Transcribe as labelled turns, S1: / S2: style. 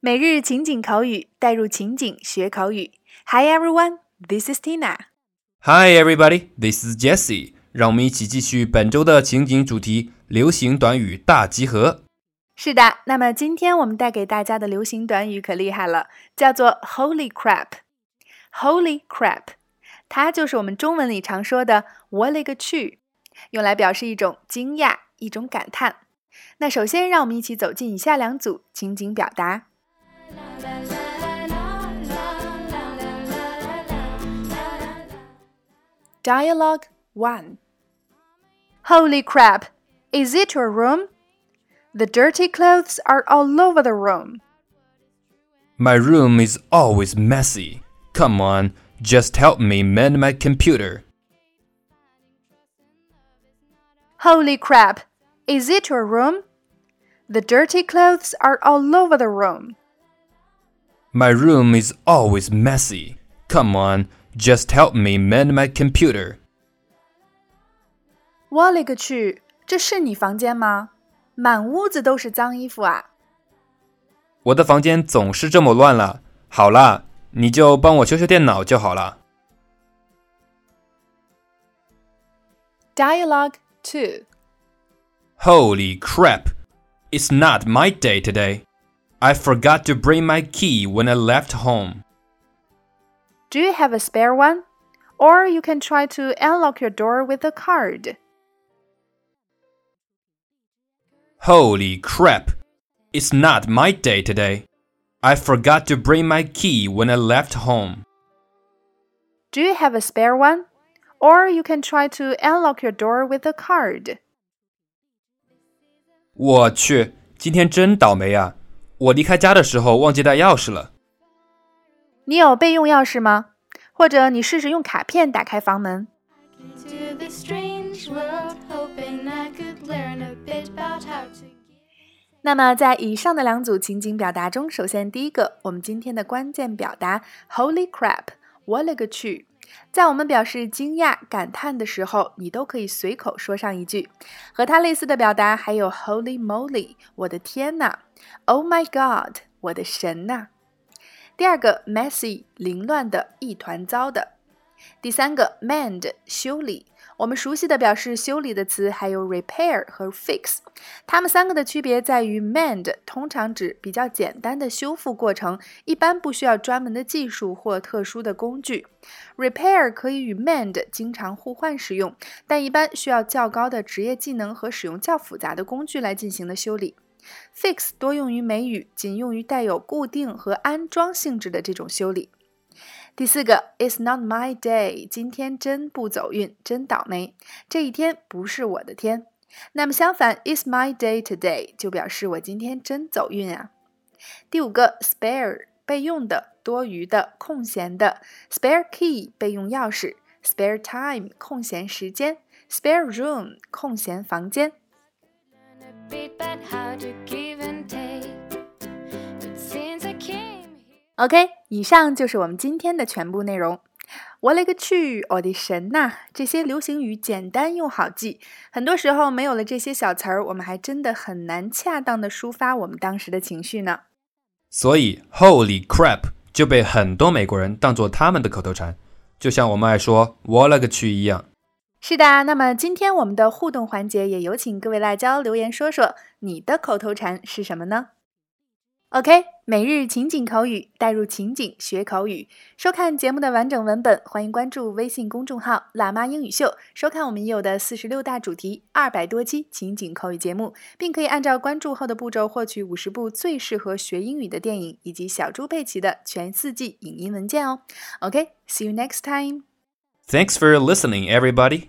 S1: 每日情景口语，带入情景学口语。Hi everyone, this is Tina.
S2: Hi everybody, this is Jessie. 让我们一起继续本周的情景主题——流行短语大集合。
S1: 是的，那么今天我们带给大家的流行短语可厉害了，叫做 “Holy crap”。Holy crap，它就是我们中文里常说的“我勒个去”，用来表示一种惊讶、一种感叹。那首先，让我们一起走进以下两组情景表达。Dialogue 1 Holy crap! Is it your room? The dirty clothes are all over the room.
S2: My room is always messy. Come on, just help me mend my computer.
S1: Holy crap! Is it your room? The dirty clothes are all over the room.
S2: My room is always messy. Come on, just help me mend my computer.
S1: 我勒个去！这是你房间吗？满屋子都是脏衣服啊！
S2: 我的房间总是这么乱了。好啦，你就帮我修修电脑就好了。
S1: Dialogue 2
S2: Holy crap! It's not my day today. I forgot to bring my key when I left home.
S1: Do you have a spare one? Or you can try to unlock your door with a card.
S2: Holy crap! It's not my day today. I forgot to bring my key when I left home.
S1: Do you have a spare one? Or you can try to unlock your door with a card.
S2: 我去，今天真倒霉啊！ 我离开家的时候忘记带钥匙了。
S1: 你有备用钥匙吗？或者你试试用卡片打开房门。那么，在以上的两组情景表达中，首先第一个，我们今天的关键表达 “Holy crap”，我勒个去！在我们表示惊讶、感叹的时候，你都可以随口说上一句。和它类似的表达还有 “Holy moly”，我的天呐！“Oh my God”，我的神呐！第二个 “messy”，凌乱的、一团糟的。第三个 “mend”，修理。我们熟悉的表示修理的词还有 repair 和 fix，它们三个的区别在于 mend 通常指比较简单的修复过程，一般不需要专门的技术或特殊的工具。；repair 可以与 mend 经常互换使用，但一般需要较高的职业技能和使用较复杂的工具来进行的修理。；fix 多用于美语，仅用于带有固定和安装性质的这种修理。第四个，It's not my day，今天真不走运，真倒霉，这一天不是我的天。那么相反，It's my day today，就表示我今天真走运啊。第五个，spare，备用的、多余的、空闲的。；spare key，备用钥匙。；spare time，空闲时间。；spare room，空闲房间。OK，以上就是我们今天的全部内容。我勒个去，我的神呐！这些流行语简单又好记，很多时候没有了这些小词儿，我们还真的很难恰当的抒发我们当时的情绪呢。
S2: 所以，Holy crap 就被很多美国人当做他们的口头禅，就像我们爱说“我勒个去”一样。
S1: 是的，那么今天我们的互动环节也有请各位辣椒留言说说你的口头禅是什么呢？OK，每日情景口语，带入情景学口语。收看节目的完整文本，欢迎关注微信公众号“辣妈英语秀”，收看我们已有的四十六大主题、二百多期情景口语节目，并可以按照关注后的步骤获取五十部最适合学英语的电影以及小猪佩奇的全四季影音文件哦。OK，see you next time.
S2: Thanks for listening, everybody.